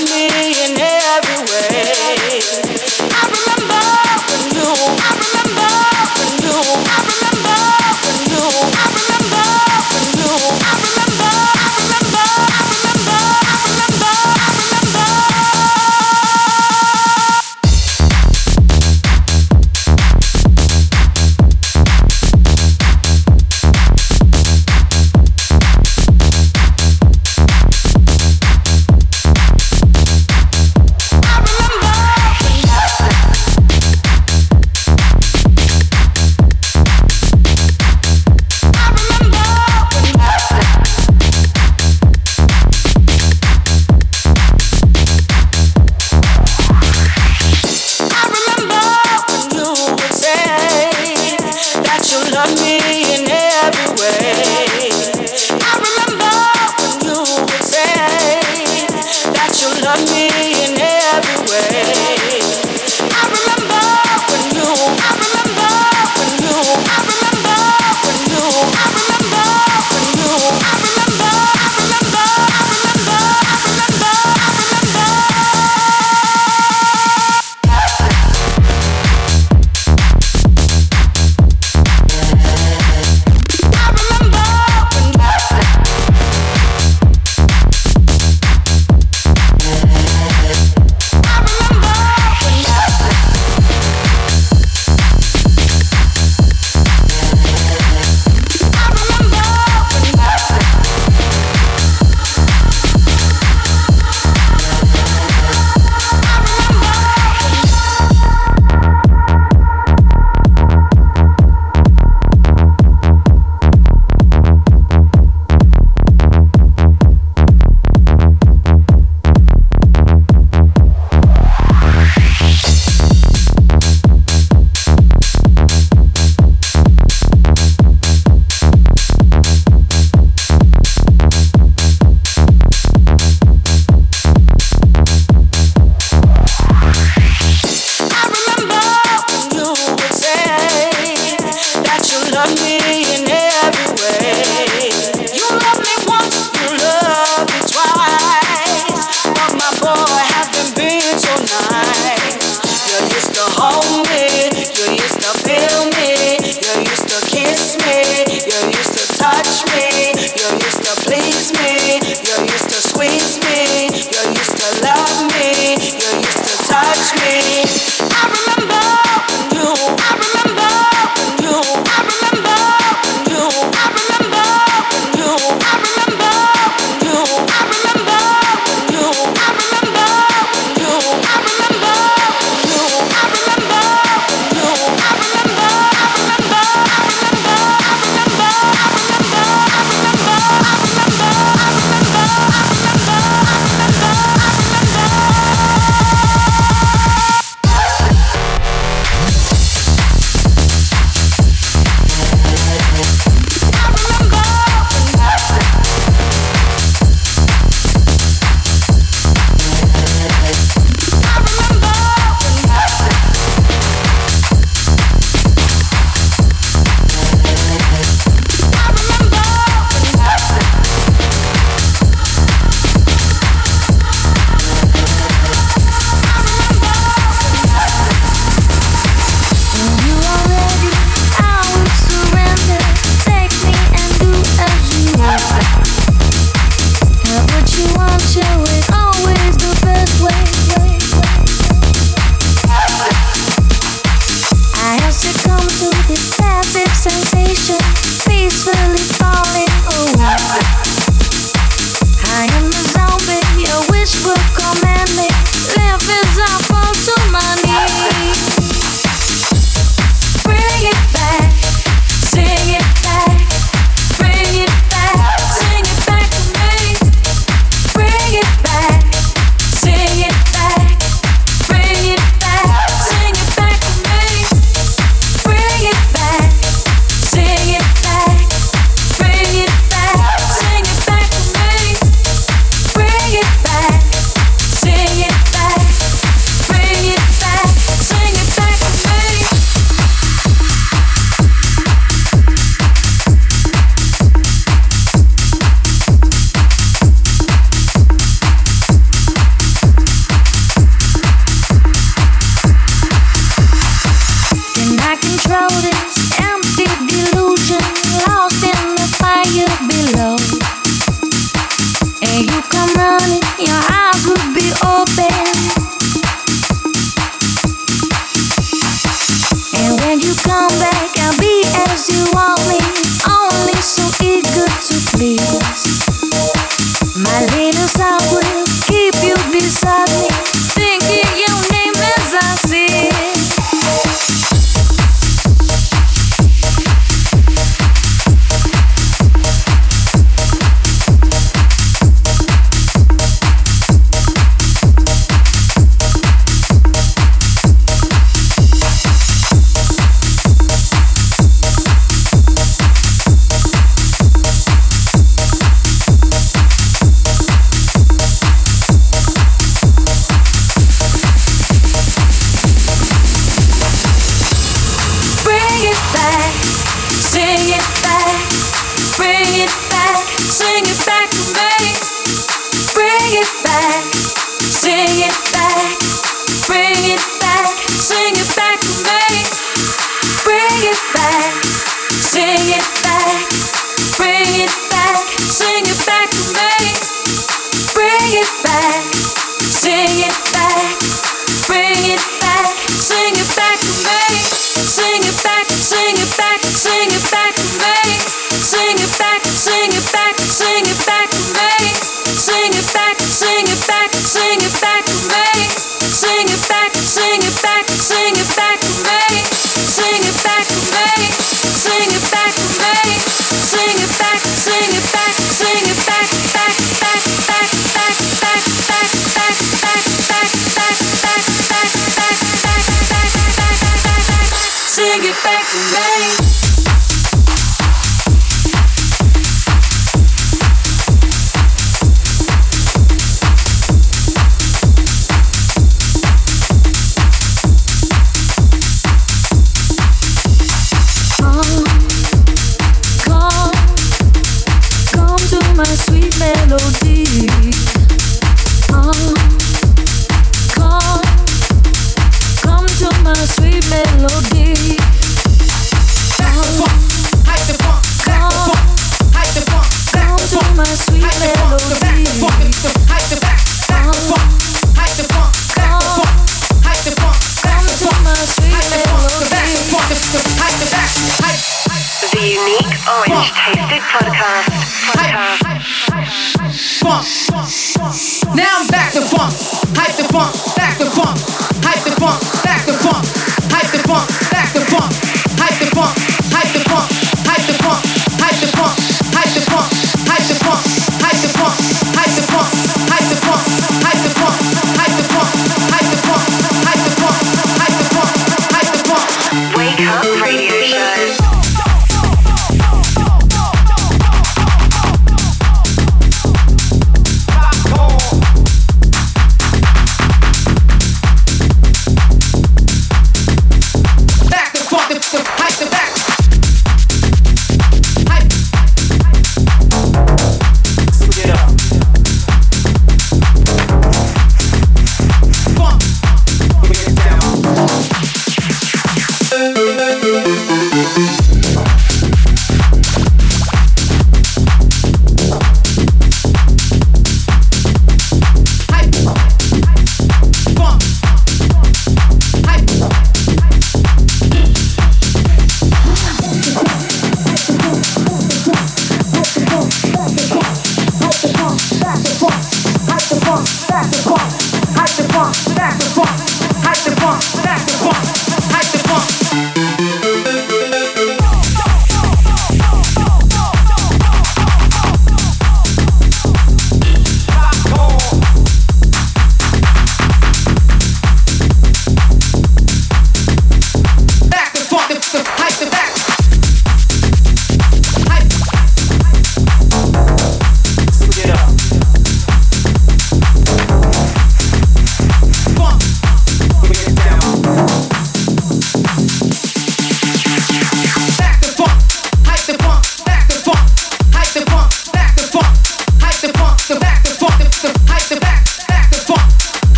You me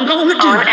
never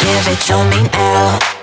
Give it to me now.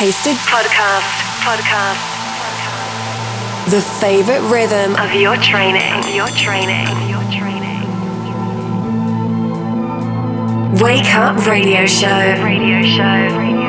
Tasted Podcast. Podcast. The favorite rhythm of your training. Of your training. Of your training. Wake Up Radio Show. Radio Show.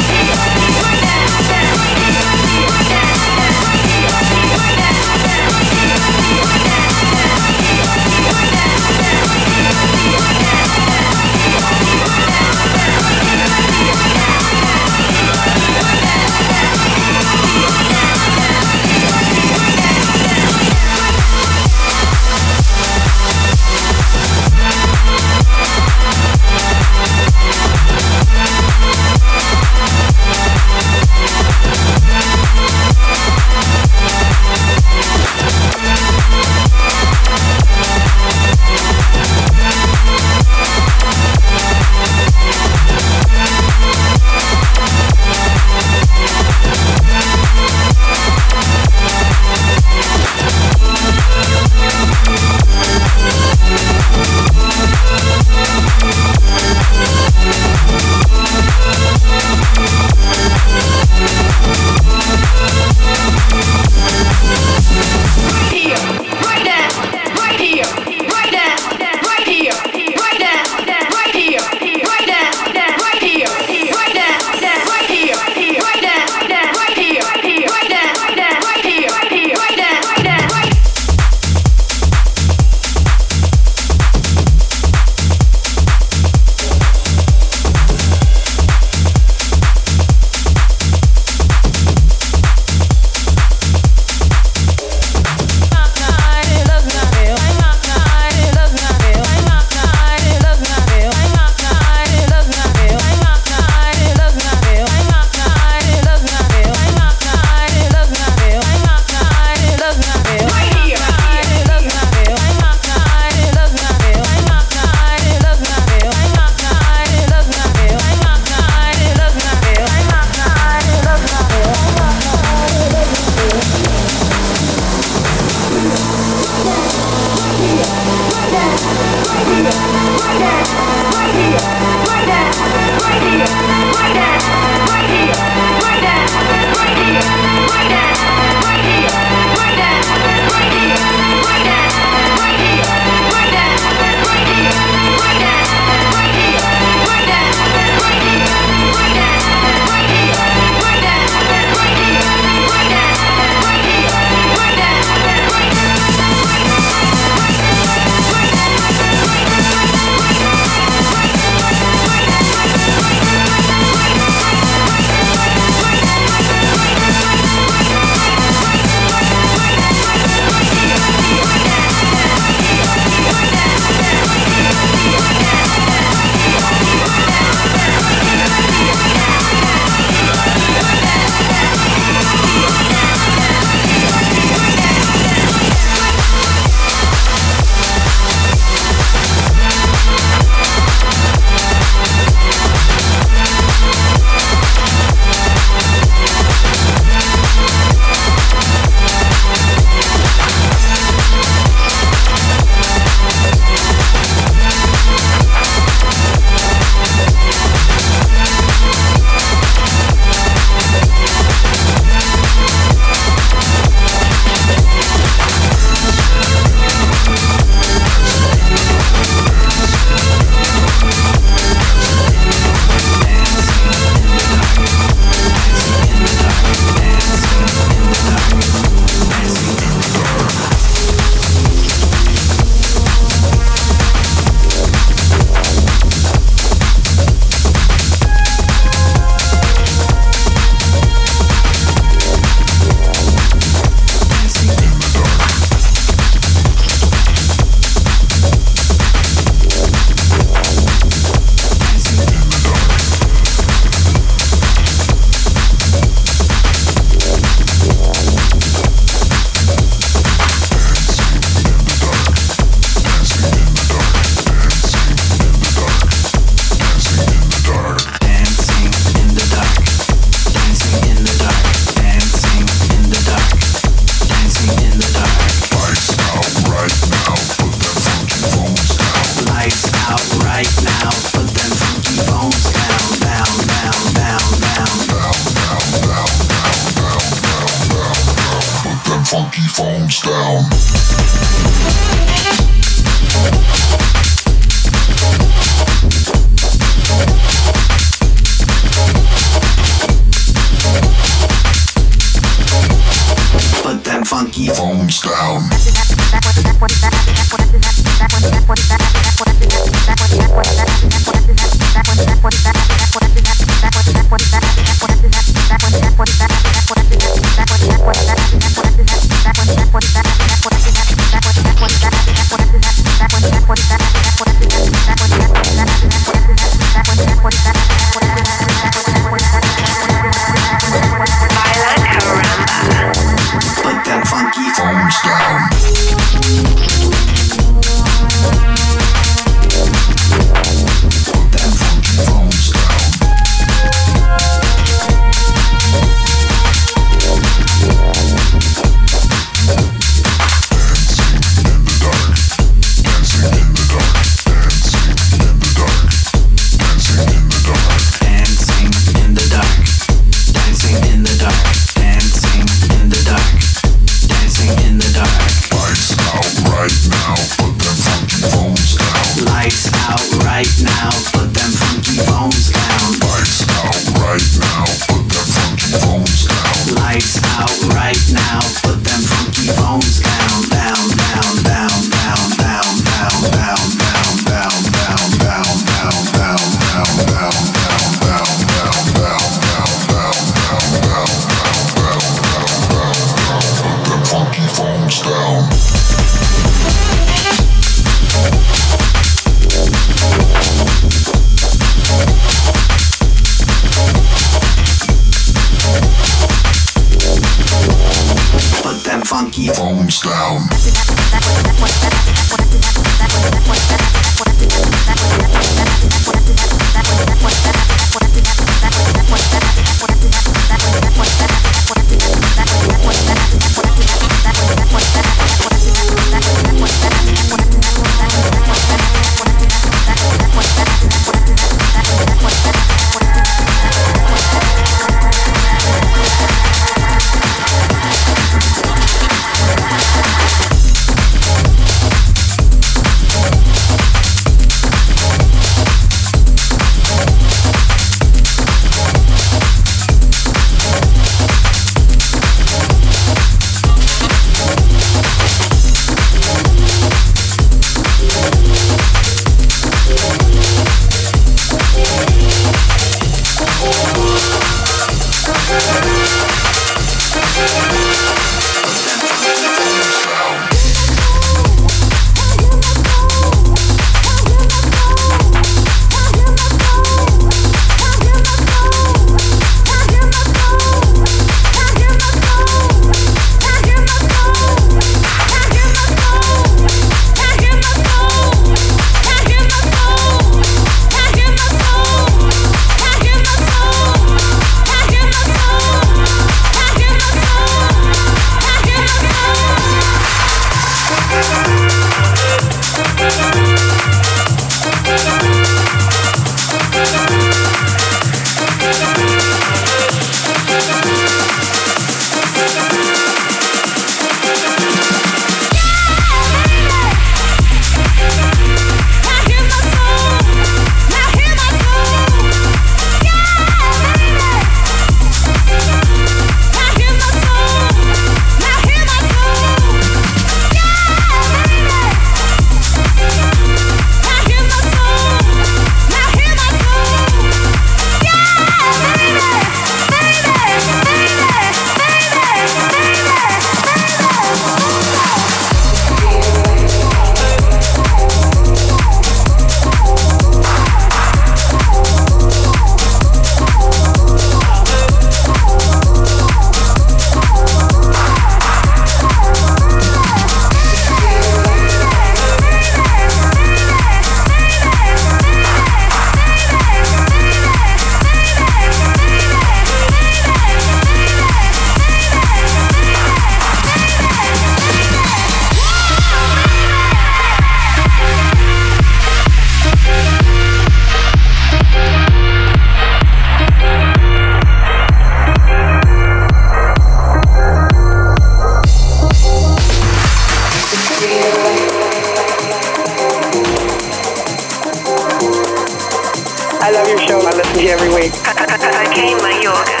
listen to every week. Coke Mayorga.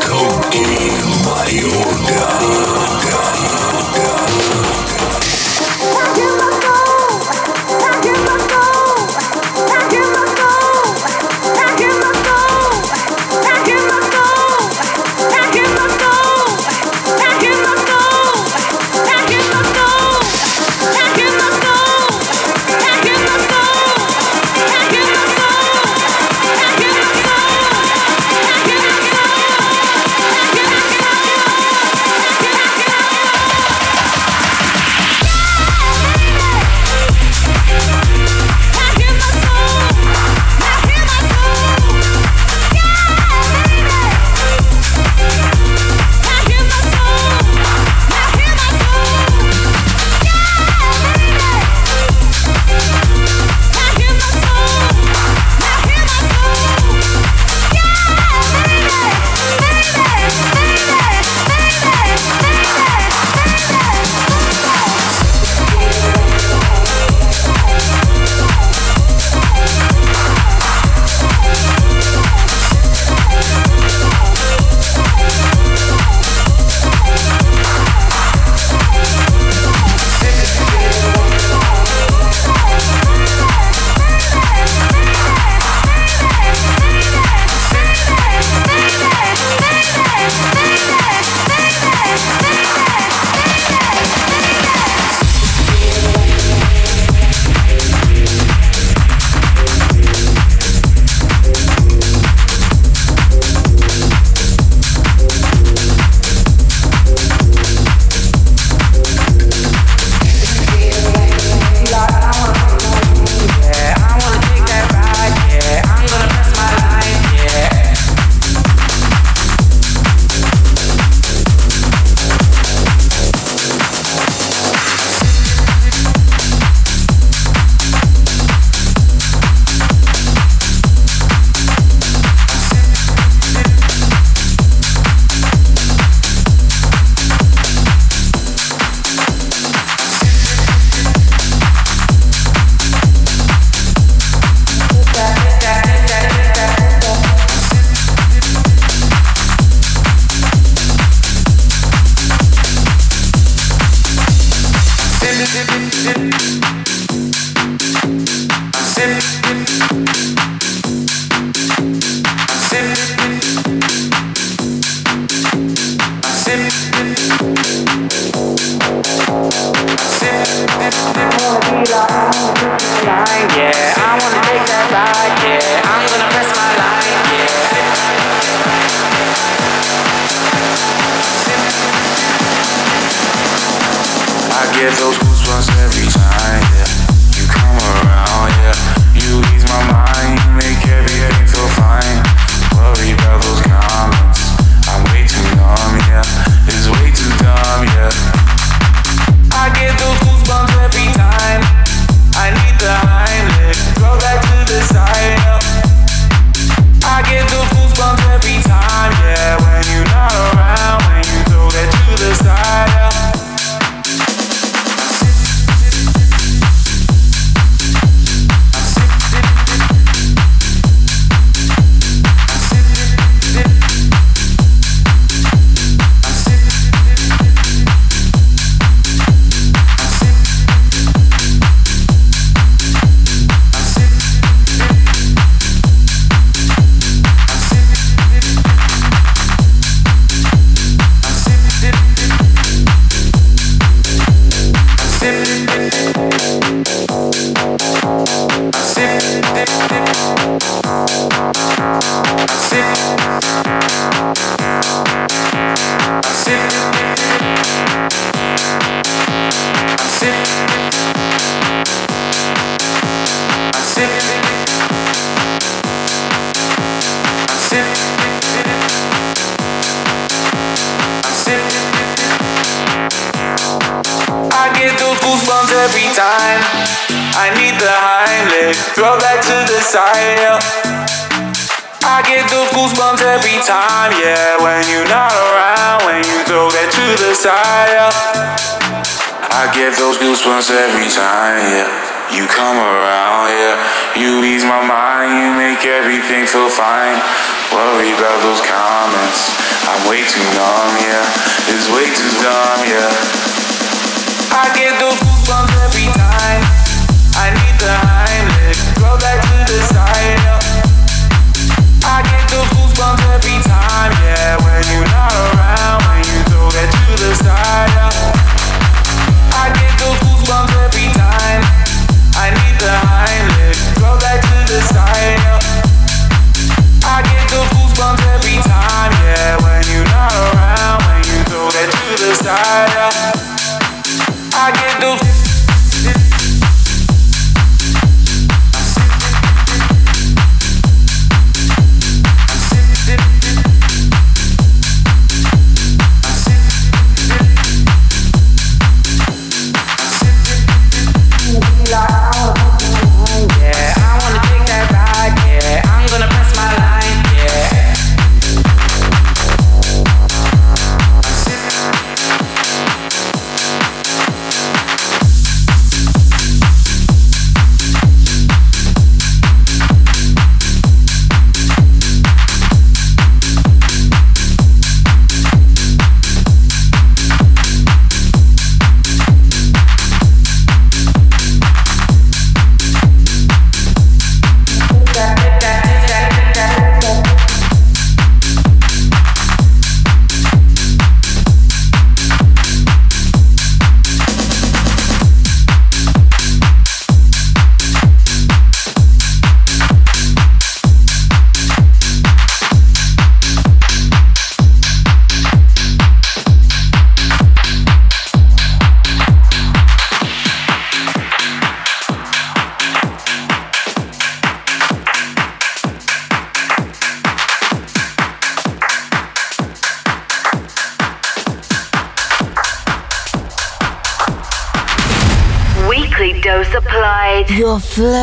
Coke Mayorga.